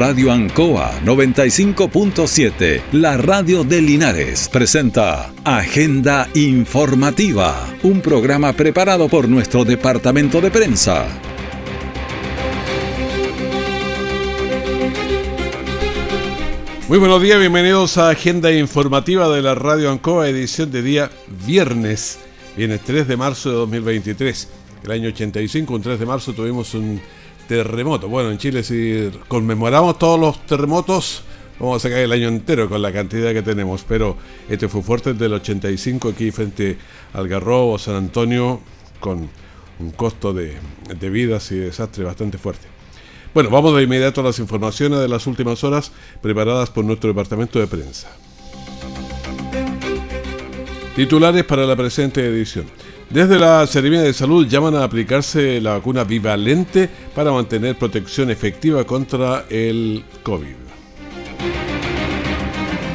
Radio Ancoa 95.7, la radio de Linares, presenta Agenda Informativa, un programa preparado por nuestro departamento de prensa. Muy buenos días, bienvenidos a Agenda Informativa de la Radio Ancoa, edición de día viernes, viernes 3 de marzo de 2023. El año 85, un 3 de marzo, tuvimos un terremoto. Bueno, en Chile si conmemoramos todos los terremotos, vamos a sacar el año entero con la cantidad que tenemos, pero este fue fuerte del 85 aquí frente al Garrobo, San Antonio, con un costo de, de vidas y desastre bastante fuerte. Bueno, vamos de inmediato a las informaciones de las últimas horas preparadas por nuestro departamento de prensa. Titulares para la presente edición. Desde la Seremía de Salud llaman a aplicarse la vacuna bivalente para mantener protección efectiva contra el COVID.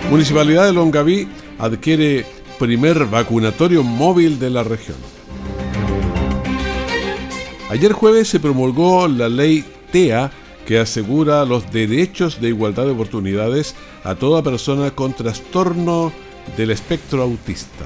Municipalidad de Longaví adquiere primer vacunatorio móvil de la región. Ayer jueves se promulgó la ley TEA que asegura los derechos de igualdad de oportunidades a toda persona con trastorno del espectro autista.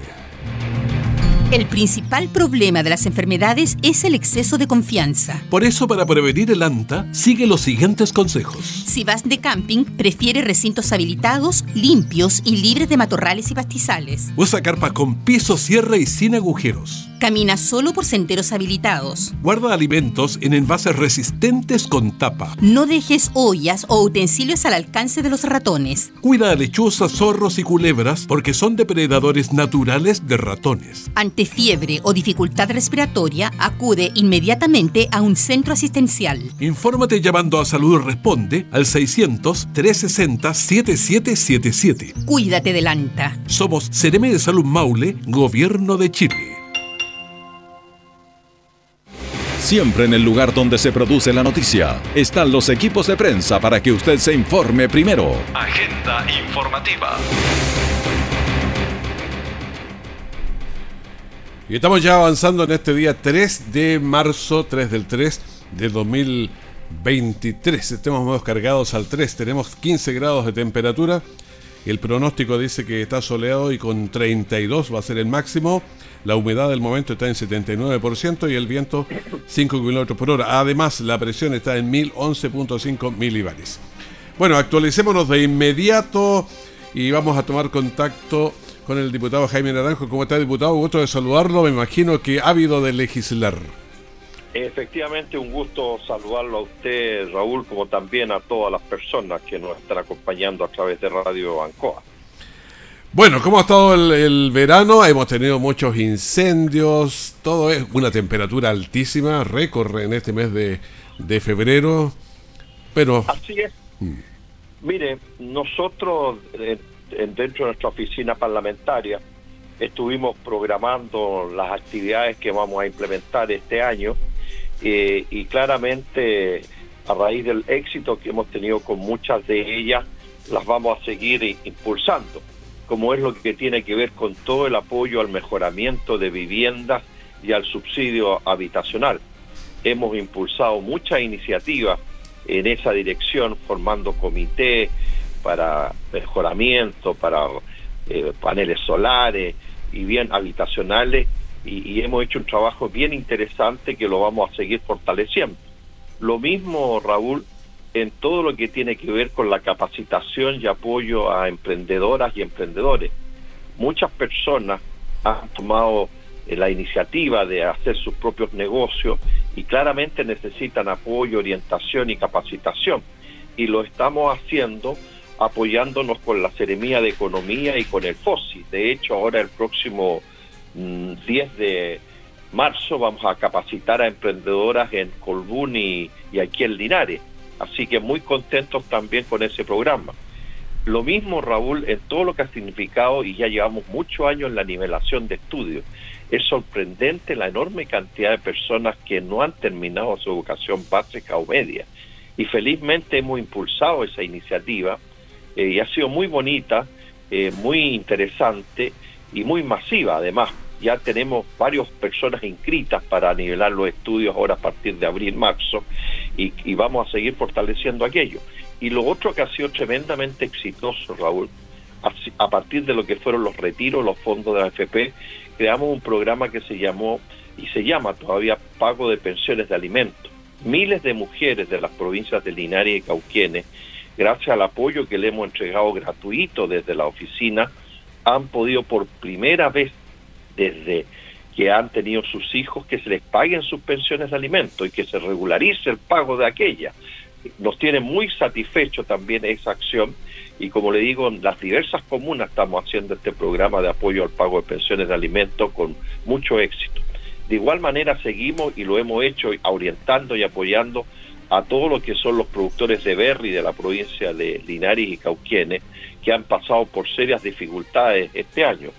El principal problema de las enfermedades es el exceso de confianza. Por eso, para prevenir el ANTA, sigue los siguientes consejos. Si vas de camping, prefiere recintos habilitados, limpios y libres de matorrales y pastizales. Usa carpa con piso, cierre y sin agujeros. Camina solo por senderos habilitados. Guarda alimentos en envases resistentes con tapa. No dejes ollas o utensilios al alcance de los ratones. Cuida a lechuzas, zorros y culebras porque son depredadores naturales de ratones. Ante fiebre o dificultad respiratoria, acude inmediatamente a un centro asistencial. Infórmate llamando a Salud Responde al 600-360-7777. Cuídate del ANTA. Somos Cereme de Salud Maule, Gobierno de Chile. Siempre en el lugar donde se produce la noticia están los equipos de prensa para que usted se informe primero. Agenda informativa. Y estamos ya avanzando en este día 3 de marzo, 3 del 3 de 2023. Estamos cargados al 3, tenemos 15 grados de temperatura. El pronóstico dice que está soleado y con 32 va a ser el máximo. La humedad del momento está en 79% y el viento 5 km por hora. Además, la presión está en 1011.5 milibares. Bueno, actualicémonos de inmediato y vamos a tomar contacto con el diputado Jaime Naranjo. ¿Cómo está, diputado? Gusto de saludarlo. Me imagino que habido de legislar. Efectivamente, un gusto saludarlo a usted, Raúl, como también a todas las personas que nos están acompañando a través de Radio Ancoa. Bueno, ¿cómo ha estado el, verano? Hemos tenido muchos incendios, todo es una temperatura altísima, récord en este mes de, de febrero, pero... Así es. Mm. Mire, nosotros eh, dentro de nuestra oficina parlamentaria estuvimos programando las actividades que vamos a implementar este año eh, y claramente a raíz del éxito que hemos tenido con muchas de ellas, las vamos a seguir impulsando, como es lo que tiene que ver con todo el apoyo al mejoramiento de viviendas y al subsidio habitacional. Hemos impulsado muchas iniciativas en esa dirección, formando comités, para mejoramiento, para eh, paneles solares y bien habitacionales y, hemos hecho un trabajo bien interesante que lo vamos a seguir fortaleciendo. Lo mismo, Raúl, en todo lo que tiene que ver con la capacitación y apoyo a emprendedoras y emprendedores. Muchas personas han tomado eh, la iniciativa de hacer sus propios negocios y claramente necesitan apoyo, orientación y capacitación. Y lo estamos haciendo apoyándonos con la Seremía de Economía y con el FOSI. De hecho, ahora el próximo 10 mm, de marzo vamos a capacitar a emprendedoras en Colbún y, aquí en Linares. Así que muy contentos también con ese programa. Lo mismo, Raúl, en todo lo que ha significado, y ya llevamos muchos años en la nivelación de estudios, es sorprendente la enorme cantidad de personas que no han terminado su educación básica o media. Y felizmente hemos impulsado esa iniciativa eh, y ha sido muy bonita, eh, muy interesante y muy masiva además, ya tenemos varias personas inscritas para nivelar los estudios ahora a partir de abril, marzo, y, vamos a seguir fortaleciendo aquello. Y lo otro que ha sido tremendamente exitoso, Raúl, a partir de lo que fueron los retiros, los fondos de la AFP, creamos un programa que se llamó y se llama todavía Pago de Pensiones de Alimentos. Miles de mujeres de las provincias de Linares y Cauquienes, gracias al apoyo que le hemos entregado gratuito desde la oficina, han podido por primera vez desde que han tenido sus hijos que se les paguen sus pensiones de alimentos y que se regularice el pago de aquellas. Nos tiene muy satisfecho también esa acción y como le digo, en las diversas comunas estamos haciendo este programa de apoyo al pago de pensiones de alimentos con mucho éxito. De igual manera seguimos y lo hemos hecho orientando y apoyando a todos los que son los productores de berry de la provincia de Linares y Cauquienes que han pasado por serias dificultades este año.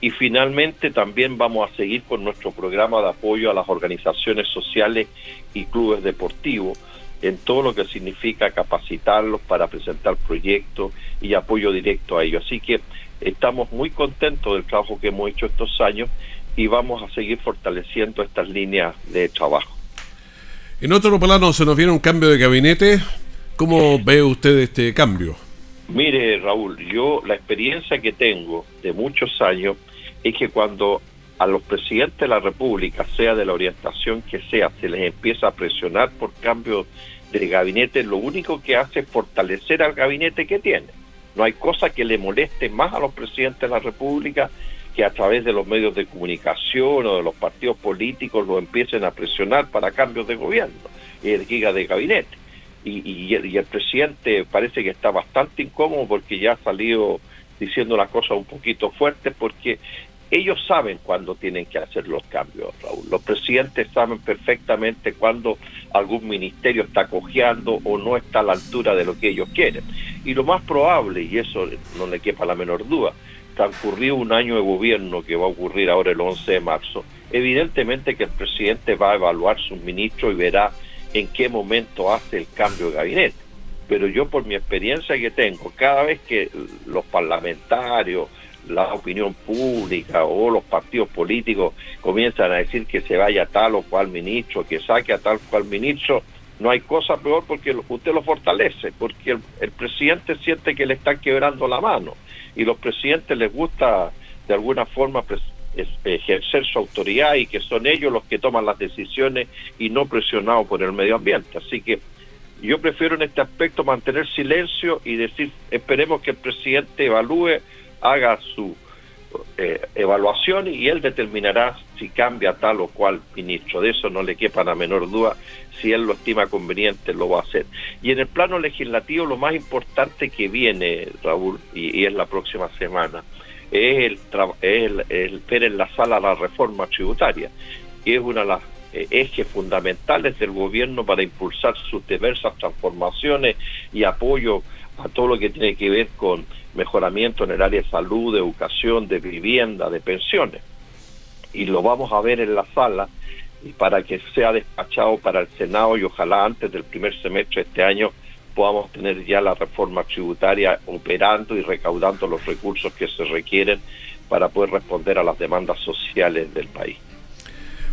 Y finalmente también vamos a seguir con nuestro programa de apoyo a las organizaciones sociales y clubes deportivos en todo lo que significa capacitarlos para presentar proyectos y apoyo directo a ellos. Así que estamos muy contentos del trabajo que hemos hecho estos años y vamos a seguir fortaleciendo estas líneas de trabajo. En otro plano se nos viene un cambio de gabinete. ¿Cómo ve usted este cambio? Mire, Raúl, yo la experiencia que tengo de muchos años es que cuando a los presidentes de la República, sea de la orientación que sea, se les empieza a presionar por cambio de gabinete, lo único que hace es fortalecer al gabinete que tiene. No hay cosa que le moleste más a los presidentes de la República que a través de los medios de comunicación o de los partidos políticos lo empiecen a presionar para cambios de gobierno y giga de gabinete. Y, y, el presidente parece que está bastante incómodo porque ya ha salido diciendo las cosas un poquito fuertes porque ellos saben cuándo tienen que hacer los cambios, Raúl. Los presidentes saben perfectamente cuándo algún ministerio está cojeando o no está a la altura de lo que ellos quieren. Y lo más probable, y eso no le quepa la menor duda, transcurrió un año de gobierno que va a ocurrir ahora el 11 de marzo, evidentemente que el presidente va a evaluar sus ministros y verá en qué momento hace el cambio de gabinete. Pero yo por mi experiencia que tengo, cada vez que los parlamentarios, la opinión pública o los partidos políticos comienzan a decir que se vaya tal o cual ministro, que saque a tal o cual ministro, no hay cosa peor porque usted lo fortalece, porque el, presidente siente que le están quebrando la mano y los presidentes les gusta de alguna forma ejercer su autoridad y que son ellos los que toman las decisiones y no presionados por el medio ambiente. Así que yo prefiero en este aspecto mantener silencio y decir, esperemos que el presidente evalúe haga su eh, evaluación y él determinará si cambia tal o cual ministro. De eso no le quepa la menor duda. Si él lo estima conveniente, lo va a hacer. Y en el plano legislativo, lo más importante que viene, Raúl, y, es la próxima semana, es el, el, ver en la sala la reforma tributaria, que es una de las eh, ejes fundamentales del gobierno para impulsar sus diversas transformaciones y apoyo a todo lo que tiene que ver con mejoramiento en el área de salud, de educación, de vivienda, de pensiones. Y lo vamos a ver en la sala y para que sea despachado para el Senado y ojalá antes del primer semestre de este año podamos tener ya la reforma tributaria operando y recaudando los recursos que se requieren para poder responder a las demandas sociales del país.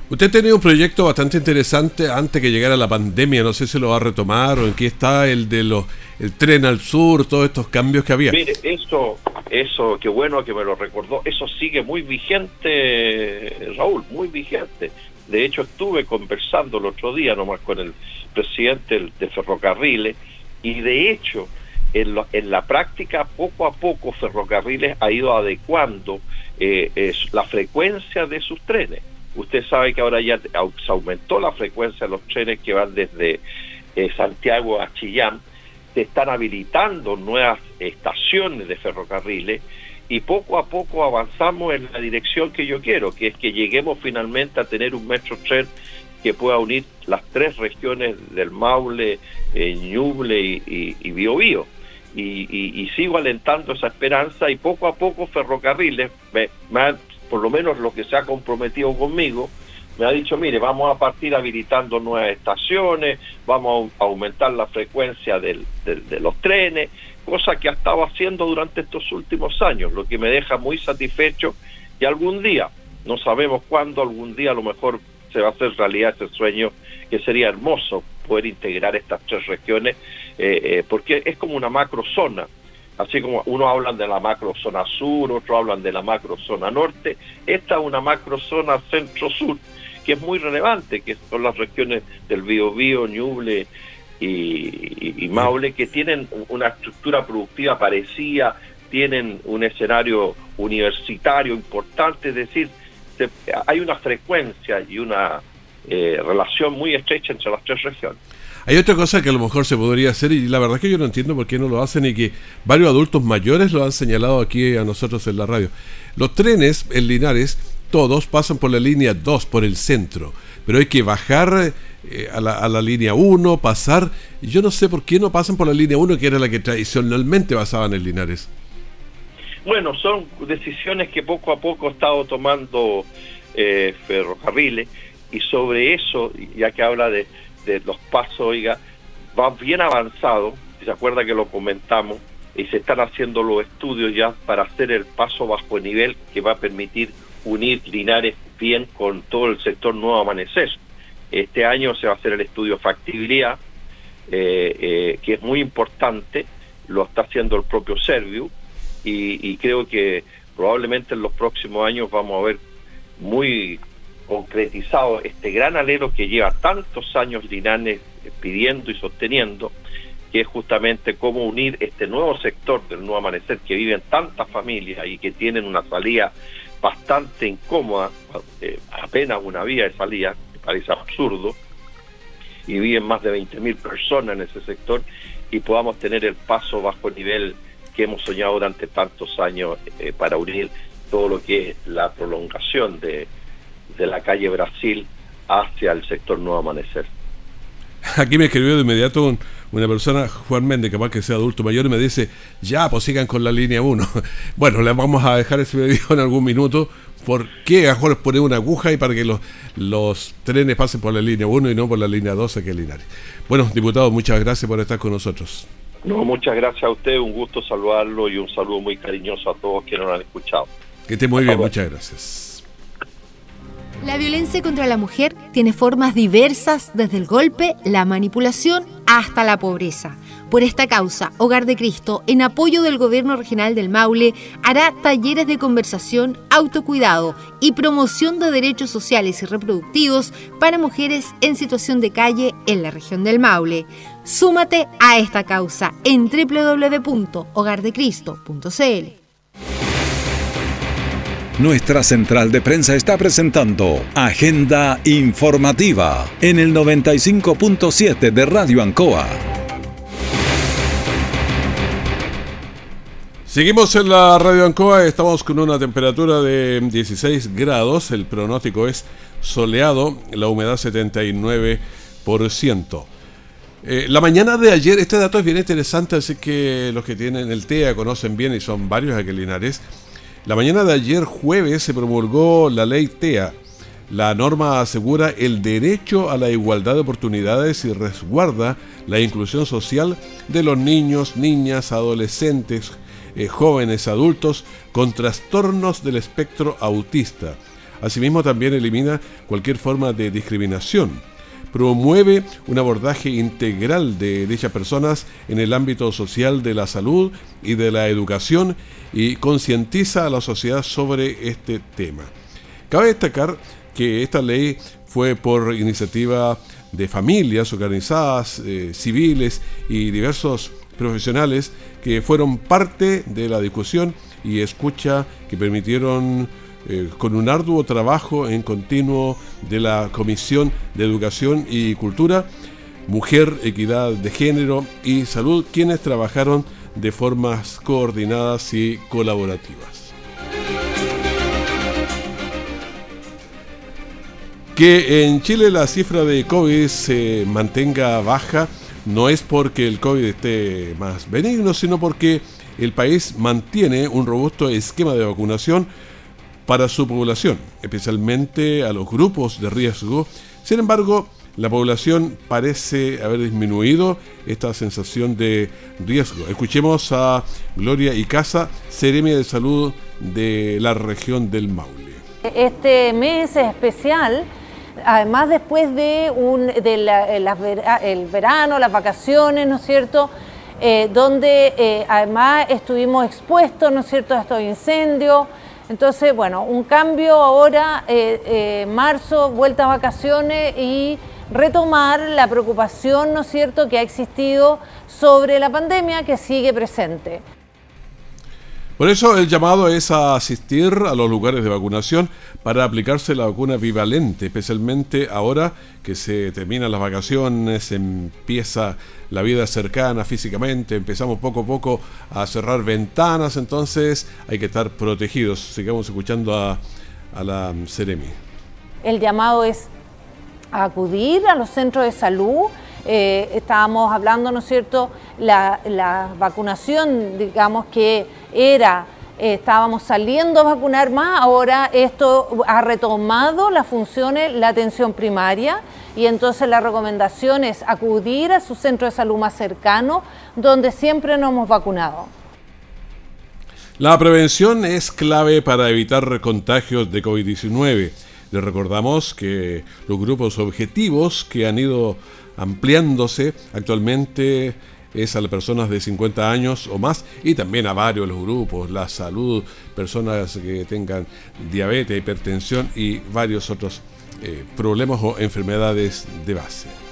Usted tenía un proyecto bastante interesante antes que llegara la pandemia, no sé si lo va a retomar o en qué está el de los el tren al sur, todos estos cambios que había. Mire, eso, eso, qué bueno que me lo recordó, eso sigue muy vigente, Raúl, muy vigente. De hecho, estuve conversando el otro día nomás con el presidente de Ferrocarriles y de hecho, en, en la práctica, poco a poco Ferrocarriles ha ido adecuando eh, la frecuencia de sus trenes Usted sabe que ahora ya se aumentó la frecuencia de los trenes que van desde eh, Santiago a Chillán. Se están habilitando nuevas estaciones de ferrocarriles y poco a poco avanzamos en la dirección que yo quiero, que es que lleguemos finalmente a tener un metro tren que pueda unir las tres regiones del Maule, eh, Ñuble y, y, Biobío. Y, sigo alentando esa esperanza y poco a poco ferrocarriles me, me, por lo menos lo que se ha comprometido conmigo, me ha dicho, mire, vamos a partir habilitando nuevas estaciones, vamos a aumentar la frecuencia de los trenes, cosa que ha estado haciendo durante estos últimos años, lo que me deja muy satisfecho y algún día, no sabemos cuándo, algún día a lo mejor se va a hacer realidad ese sueño, que sería hermoso poder integrar estas tres regiones, eh, eh, porque es como una macrozona, así como unos hablan de la macrozona sur, otros hablan de la macrozona norte, esta es una macrozona centro-sur, que es muy relevante, que son las regiones del Biobío, Ñuble y, Maule, que tienen una estructura productiva parecida, tienen un escenario universitario importante, es decir, hay una frecuencia y una eh, relación muy estrecha entre las tres regiones. Hay otra cosa que a lo mejor se podría hacer y la verdad es que yo no entiendo por qué no lo hacen y que varios adultos mayores lo han señalado aquí a nosotros en la radio. Los trenes en Linares, todos pasan por la línea 2, por el centro, pero hay que bajar eh, a, la, línea 1, pasar. Yo no sé por qué no pasan por la línea 1, que era la que tradicionalmente pasaban en Linares. Bueno, son decisiones que poco a poco ha estado tomando eh, ferrocarriles y sobre eso, ya que habla de, los pasos, oiga, va bien avanzado, se acuerda que lo comentamos, y se están haciendo los estudios ya para hacer el paso bajo nivel que va a permitir unir Linares bien con todo el sector Nuevo Amanecer. Este año se va a hacer el estudio factibilidad, eh, eh, que es muy importante, lo está haciendo el propio Serviu, y, creo que probablemente en los próximos años vamos a ver muy concretizado este gran alero que lleva tantos años Linares pidiendo y sosteniendo, que es justamente cómo unir este nuevo sector del nuevo amanecer que viven tantas familias y que tienen una salida bastante incómoda, eh, apenas una vía de salida, me parece absurdo, y viven más de 20.000 personas en ese sector, y podamos tener el paso bajo nivel que hemos soñado durante tantos años eh, para unir todo lo que es la prolongación de, de la calle Brasil hacia el sector Nuevo Amanecer. Aquí me escribió de inmediato una persona, Juan Méndez, capaz que sea adulto mayor, y me dice, ya, pues sigan con la línea 1. bueno, le vamos a dejar ese video en algún minuto. ¿Por qué mejor poner una aguja y para que los, los trenes pasen por la línea 1 y no por la línea 12 que es Linares? Bueno, diputado, muchas gracias por estar con nosotros. No, muchas gracias a usted, un gusto saludarlo y un saludo muy cariñoso a todos quienes nos han escuchado. Que esté muy bien, muchas gracias. La violencia contra la mujer tiene formas diversas desde el golpe, la manipulación hasta la pobreza. Por esta causa, Hogar de Cristo, en apoyo del Gobierno Regional del Maule, hará talleres de conversación, autocuidado y promoción de derechos sociales y reproductivos para mujeres en situación de calle en la región del Maule. Súmate a esta causa en www.hogardecristo.cl. Nuestra central de prensa está presentando Agenda Informativa en el 95.7 de Radio Ancoa. Seguimos en la Radio Ancoa, estamos con una temperatura de 16 grados, el pronóstico es soleado, la humedad 79%. Eh, la mañana de ayer, este dato es bien interesante, así que los que tienen el TEA conocen bien y son varios aquelinares. La mañana de ayer, jueves, se promulgó la ley TEA. La norma asegura el derecho a la igualdad de oportunidades y resguarda la inclusión social de los niños, niñas, adolescentes, eh, jóvenes adultos con trastornos del espectro autista. Asimismo también elimina cualquier forma de discriminación. Promueve un abordaje integral de dichas personas en el ámbito social de la salud y de la educación y concientiza a la sociedad sobre este tema. Cabe destacar que esta ley fue por iniciativa de familias organizadas, eh, civiles y diversos profesionales que fueron parte de la discusión y escucha que permitieron eh, con un arduo trabajo en continuo de la Comisión de Educación y Cultura, Mujer, Equidad de Género y Salud, quienes trabajaron de formas coordinadas y colaborativas. Que en Chile la cifra de COVID se mantenga baja no es porque el COVID esté más benigno, sino porque el país mantiene un robusto esquema de vacunación para su población, especialmente a los grupos de riesgo. Sin embargo, la población parece haber disminuido esta sensación de riesgo. Escuchemos a Gloria Icaza, Seremia de Salud de la región del Maule Este mes es especial, además después de, un, el verano, las vacaciones, ¿no es cierto? Eh, donde eh, además estuvimos expuestos, ¿no es cierto?, a estos incendios. Entonces, bueno, un cambio ahora, eh, marzo, vuelta a vacaciones y retomar la preocupación, ¿no es cierto?, que ha existido sobre la pandemia que sigue presente. Por eso el llamado es a asistir a los lugares de vacunación para aplicarse la vacuna bivalente, especialmente ahora que se terminan las vacaciones, empieza la vida cercana físicamente, empezamos poco a poco a cerrar ventanas, entonces hay que estar protegidos. Sigamos escuchando a, la Ceremi. El llamado es acudir a los centros de salud eh, estábamos hablando, ¿no es cierto?, la, vacunación, digamos que era, eh, estábamos saliendo a vacunar más, ahora esto ha retomado las funciones, la atención primaria, y entonces la recomendación es acudir a su centro de salud más cercano, donde siempre nos hemos vacunado. La prevención es clave para evitar contagios de COVID-19. Les recordamos que los grupos objetivos que han ido ampliándose. Actualmente es a las personas de 50 años o más y también a varios los grupos, la salud, personas que tengan diabetes, hipertensión y varios otros eh, problemas o enfermedades de base.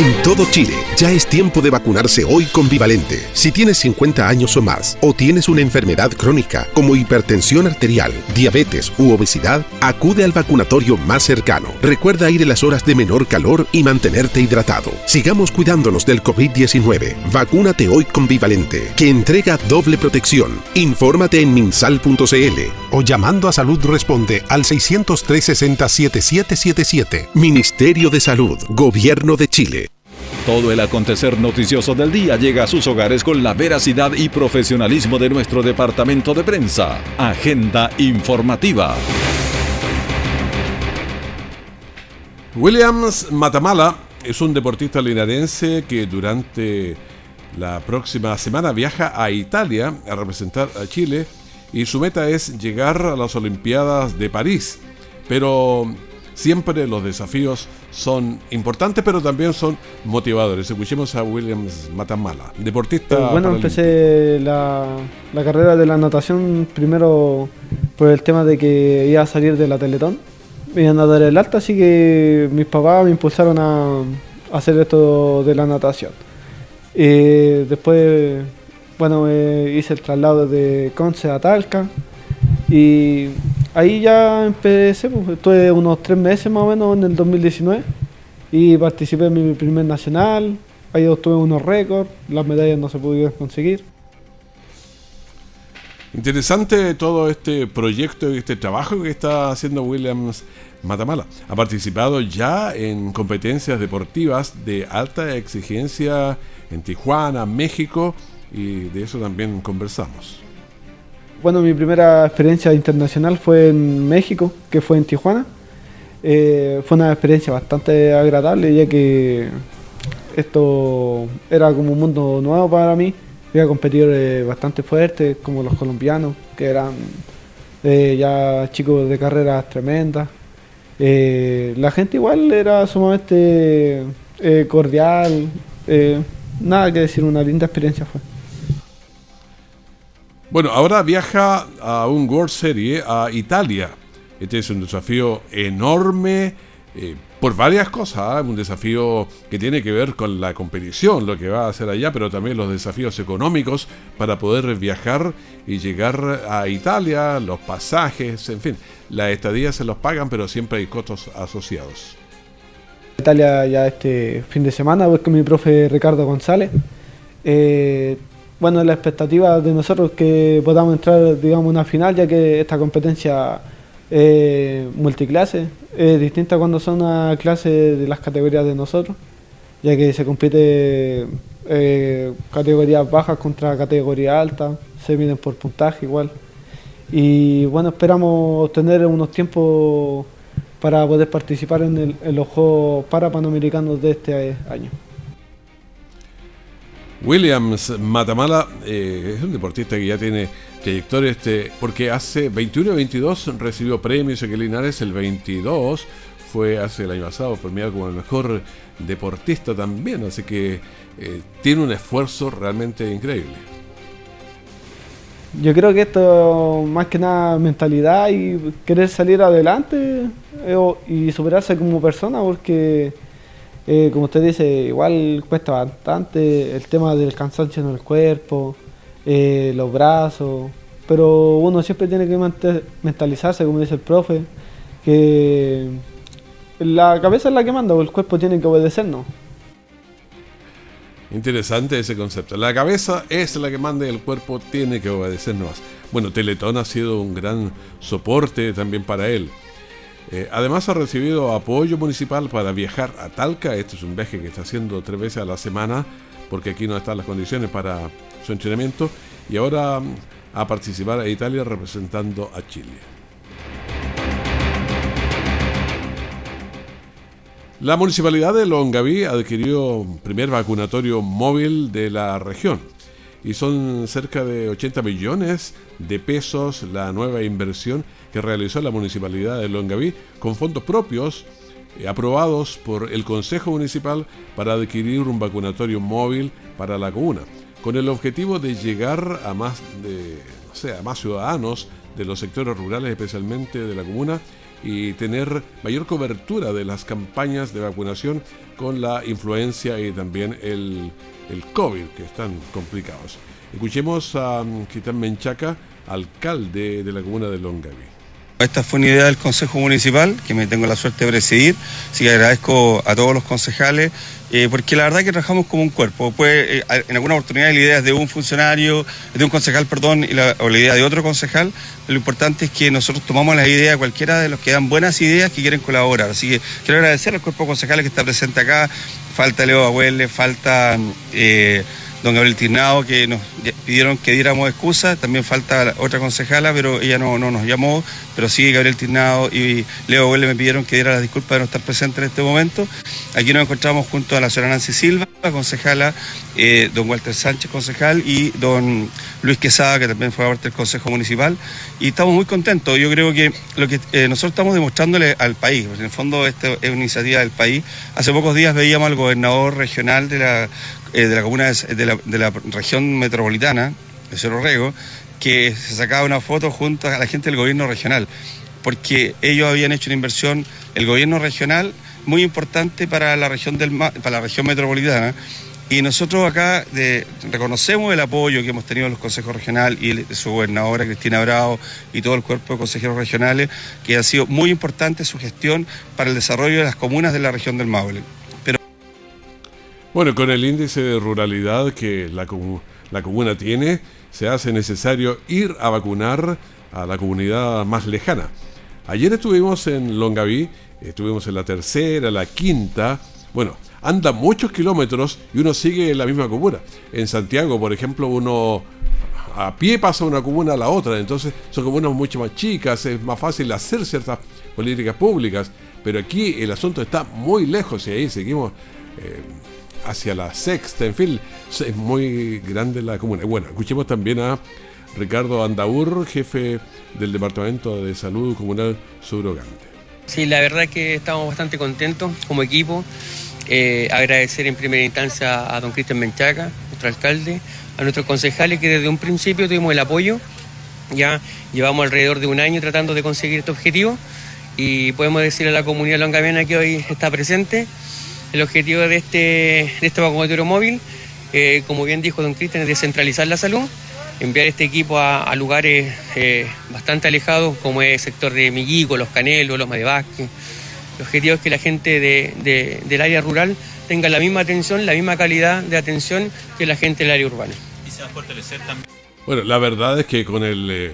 En todo Chile, ya es tiempo de vacunarse hoy con Vivalente. Si tienes 50 años o más, o tienes una enfermedad crónica como hipertensión arterial, diabetes u obesidad, acude al vacunatorio más cercano. Recuerda ir en las horas de menor calor y mantenerte hidratado. Sigamos cuidándonos del COVID-19. Vacúnate hoy con Vivalente, que entrega doble protección. Infórmate en minsal.cl o llamando a Salud Responde al 603 60 7777. Ministerio de Salud, Gobierno de Chile. Todo el acontecer noticioso del día llega a sus hogares con la veracidad y profesionalismo de nuestro departamento de prensa. Agenda informativa. Williams Matamala es un deportista linarense que durante la próxima semana viaja a Italia a representar a Chile y su meta es llegar a las Olimpiadas de París. Pero siempre los desafíos son importantes, pero también son motivadores. Escuchemos a Williams Matamala, deportista. Eh, bueno, empecé la, la, carrera de la natación primero por el tema de que iba a salir de la Teletón. Me iban a dar el alta, así que mis papás me impulsaron a, hacer esto de la natación. Eh, después, bueno, hice el traslado de Conce a Talca y ahí ya empecé, pues, estuve unos tres meses más o menos en el 2019 y participé en mi primer nacional, ahí obtuve unos récords, las medallas no se pudieron conseguir. Interesante todo este proyecto y este trabajo que está haciendo Williams Matamala. Ha participado ya en competencias deportivas de alta exigencia en Tijuana, México, y de eso también conversamos. Bueno, mi primera experiencia internacional fue en México, que fue en Tijuana. Eh, fue una experiencia bastante agradable, ya que esto era como un mundo nuevo para mí. Había competidores bastante fuertes, como los colombianos, que eran eh, ya chicos de carreras tremendas. Eh, la gente igual era sumamente cordial, nada que decir, una linda experiencia fue. Bueno, ahora viaja a un World Series a Italia. Este es un desafío enorme eh, por varias cosas. ¿eh? Un desafío que tiene que ver con la competición, lo que va a hacer allá, pero también los desafíos económicos para poder viajar y llegar a Italia, los pasajes, en fin. Las estadías se los pagan, pero siempre hay costos asociados. Italia ya este fin de semana voy con mi profe Ricardo González. Eh, bueno, la expectativa de nosotros es que podamos entrar, digamos, a una final, ya que esta competencia es multiclase, es distinta cuando son una clase de las categorías de nosotros, ya que se compite eh, categorías bajas contra categorías altas, se miden por puntaje igual. Y bueno, esperamos tener unos tiempos para poder participar en, en los Juegos Parapanamericanos de este año. Williams Matamala eh, es un deportista que ya tiene trayectoria, este, porque hace 21 y 22 recibió premios en Linares, el 22 fue hace el año pasado premiado como el mejor deportista también, así que eh, tiene un esfuerzo realmente increíble. Yo creo que esto más que nada mentalidad y querer salir adelante eh, y superarse como persona porque eh, como usted dice igual cuesta bastante el tema del cansancio en el cuerpo, los brazos, pero uno siempre tiene que mentalizarse como dice el profe que la cabeza es la que manda, o el cuerpo tiene que obedecernos. Interesante ese concepto. La cabeza es la que manda y el cuerpo tiene que obedecernos. Bueno, Teletón ha sido un gran soporte también para él. Eh, además ha recibido apoyo municipal para viajar a Talca. Este es un viaje que está haciendo tres veces a la semana porque aquí no están las condiciones para su entrenamiento. Y ahora mm, a participar a Italia representando a Chile. La municipalidad de Longaví adquirió primer vacunatorio móvil de la región y son cerca de 80 millones de pesos la nueva inversión que realizó la municipalidad de Longaví con fondos propios eh, aprobados por el Consejo Municipal para adquirir un vacunatorio móvil para la comuna, con el objetivo de llegar a más, de, sea, más ciudadanos de los sectores rurales, especialmente de la comuna, y tener mayor cobertura de las campañas de vacunación con la influencia y también el, el COVID, que están complicados. Escuchemos a Kitán um, Menchaca, alcalde de la comuna de Longaví. Esta fue una idea del Consejo Municipal, que me tengo la suerte de presidir, así que agradezco a todos los concejales, eh, porque la verdad que trabajamos como un cuerpo. Pues, en alguna oportunidad la idea es de un funcionario, de un concejal, perdón, o la idea de otro concejal. Lo importante es que nosotros tomamos las ideas de cualquiera de los que dan buenas ideas que quieren colaborar. Así que quiero agradecer al cuerpo de concejales que está presente acá. Falta Leo Abuele, falta... Eh, don Gabriel Tirnado, que nos pidieron que diéramos excusa, también falta otra concejala, pero ella no, no nos llamó, pero sí Gabriel Tirnado y Leo Huele me pidieron que diera las disculpas de no estar presente en este momento. Aquí nos encontramos junto a la señora Nancy Silva, concejala, eh, don Walter Sánchez, concejal, y don Luis Quesada, que también fue parte del Consejo Municipal, y estamos muy contentos. Yo creo que lo que eh, nosotros estamos demostrándole al país, en el fondo esta es una iniciativa del país. Hace pocos días veíamos al gobernador regional de la eh, de la comuna de la, región metropolitana, de Cerro Rego, que se sacaba una foto junto a la gente del gobierno regional, porque ellos habían hecho una inversión, el gobierno regional, muy importante para la región, del, para la región metropolitana. Y nosotros acá reconocemos el apoyo que hemos tenido en los consejos regionales y su gobernadora Cristina Bravo y todo el cuerpo de consejeros regionales, que ha sido muy importante su gestión para el desarrollo de las comunas de la región del Maule. Bueno, con el índice de ruralidad que la, la comuna tiene, se hace necesario ir a vacunar a la comunidad más lejana. Ayer estuvimos en Longaví, estuvimos en la tercera, la quinta, bueno, anda muchos kilómetros y uno sigue en la misma comuna. En Santiago, por ejemplo, uno a pie pasa una comuna a la otra, entonces son comunas mucho más chicas, es más fácil hacer ciertas políticas públicas, pero aquí el asunto está muy lejos y ahí seguimos eh, hacia la sexta, en fin, es muy grande la comuna. Bueno, escuchemos también a Ricardo Andaur, jefe del Departamento de Salud Comunal Subrogante. Sí, la verdad es que estamos bastante contentos como equipo. Eh, agradecer en primera instancia a don Cristian Menchaca, nuestro alcalde, a nuestros concejales que desde un principio tuvimos el apoyo. Ya llevamos alrededor de un año tratando de conseguir este objetivo y podemos decir a la comunidad longaviana que hoy está presente el objetivo de este, de este vacunatorio móvil, eh, como bien dijo don Cristian, es descentralizar la salud, enviar este equipo a, lugares eh, bastante alejados, como es el sector de Miguico, Los Canelos, Los Madevasque. El objetivo es que la gente del área rural tenga la misma atención, la misma calidad de atención que la gente del área urbana. Y se va a fortalecer también. Bueno, la verdad es que con el, eh,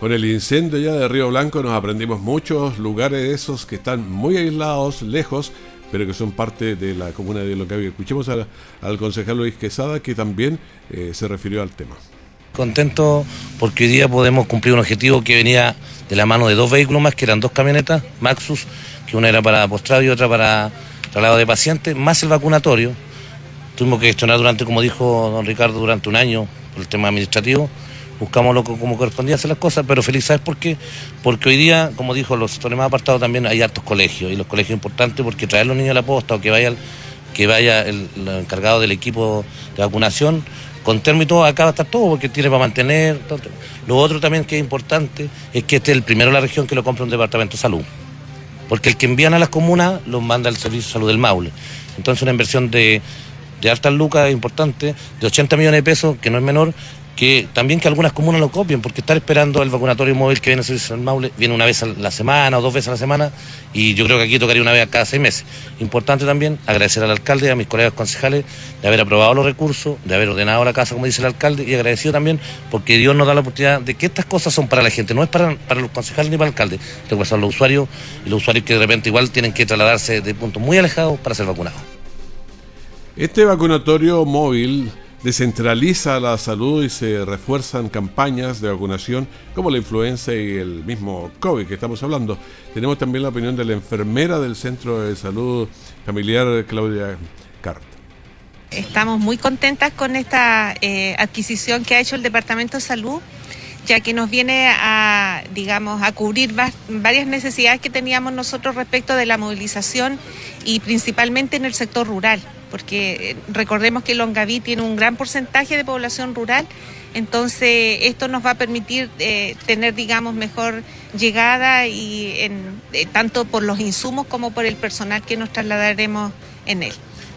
con el incendio ya de Río Blanco nos aprendimos muchos lugares de esos que están muy aislados, lejos, pero que son parte de la comuna de Longaví. Escuchemos al, al concejal Luis Quesada, que también eh, se refirió al tema. Contento porque hoy día podemos cumplir un objetivo que venía de la mano de dos vehículos más, que eran dos camionetas, Maxus, una era para postrado y otra para traslado de pacientes, más el vacunatorio. tuvimos que gestionar durante, como dijo don Ricardo, durante un año por el tema administrativo. Buscamos lo como correspondía hacer las cosas, pero feliz, ¿sabes por qué? Porque hoy día, como dijo, los sectores más apartados también hay hartos colegios, y los colegios importantes porque traer a los niños a la posta o que vaya, que vaya el, encargado del equipo de vacunación, con termo y todo, acá va a estar todo, porque tiene para mantener. Lo otro también que es importante es que este es el primero de la región que lo compra un departamento de salud. Porque el que envían a las comunas lo manda al Servicio de Salud del Maule. Entonces una inversión de, de altas lucas importante, de 80 millones de pesos, que no es menor, que también que algunas comunas lo copien, porque estar esperando el vacunatorio móvil que viene a servicio del Maule, viene una vez a la semana o dos veces a la semana, y yo creo que aquí tocaría una vez a cada seis meses. Importante también agradecer al alcalde y a mis colegas concejales de haber aprobado los recursos, de haber ordenado la casa, como dice el alcalde, y agradecido también porque Dios nos da la oportunidad de que estas cosas son para la gente, no es para, para los concejales ni para el alcalde, que son los usuarios, y los usuarios que de repente igual tienen que trasladarse de puntos muy alejados para ser vacunados. Este vacunatorio móvil descentraliza la salud y se refuerzan campañas de vacunación como la influenza y el mismo COVID que estamos hablando. Tenemos también la opinión de la enfermera del Centro de Salud Familiar, Claudia Cart. Estamos muy contentas con esta eh, adquisición que ha hecho el Departamento de Salud, ya que nos viene a, digamos, a cubrir varias necesidades que teníamos nosotros respecto de la movilización y principalmente en el sector rural porque eh, recordemos que Longaví tiene un gran porcentaje de población rural, entonces esto nos va a permitir eh, tener, digamos, mejor llegada y eh, tanto por los insumos como por el personal que nos trasladaremos en él.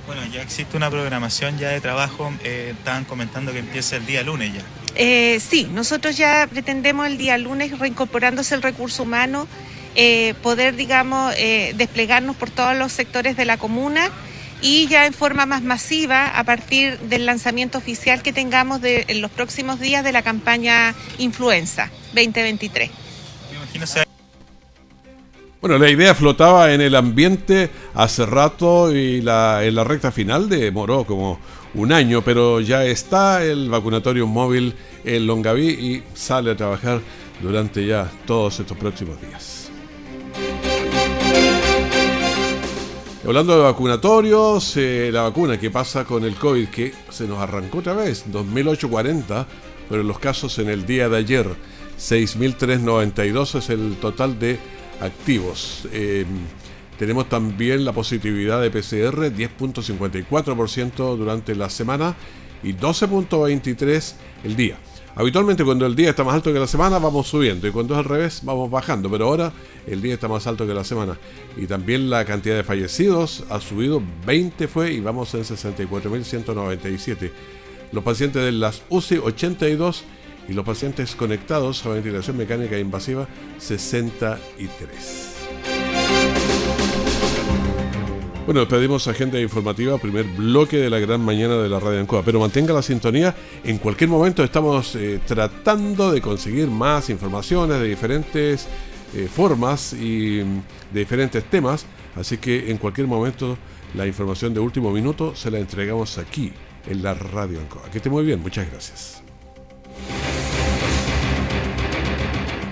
Bueno, ya existe una programación ya de trabajo, estaban comentando que empieza el día lunes ya. Sí, nosotros ya pretendemos el día lunes, reincorporándose el recurso humano, poder, digamos, desplegarnos por todos los sectores de la comuna y ya en forma más masiva a partir del lanzamiento oficial que tengamos de, en los próximos días de la campaña Influenza 2023. Bueno, la idea flotaba en el ambiente hace rato y la, en la recta final demoró como un año, pero ya está el vacunatorio móvil en Longaví y sale a trabajar durante ya todos estos próximos días. Hablando de vacunatorios, eh, la vacuna que pasa con el COVID, que se nos arrancó otra vez, 2840, pero los casos en el día de ayer, 6.392 es el total de activos. Em, tenemos también la positividad de PCR, 10.54% durante la semana y 12.23 el día. Habitualmente cuando el día está más alto que la semana vamos subiendo y cuando es al revés vamos bajando, pero ahora el día está más alto que la semana. Y también la cantidad de fallecidos ha subido, 20 fue y vamos en 64.197. Los pacientes de las UCI 82 y los pacientes conectados a ventilación mecánica invasiva 63. Bueno, pedimos agenda informativa, primer bloque de la gran mañana de la Radio Ancoa, pero mantenga la sintonía. En cualquier momento estamos eh, tratando de conseguir más informaciones de diferentes eh, formas y mm, de diferentes temas, así que en cualquier momento la información de último minuto se la entregamos aquí en la Radio Ancoa. Que esté muy bien, muchas gracias.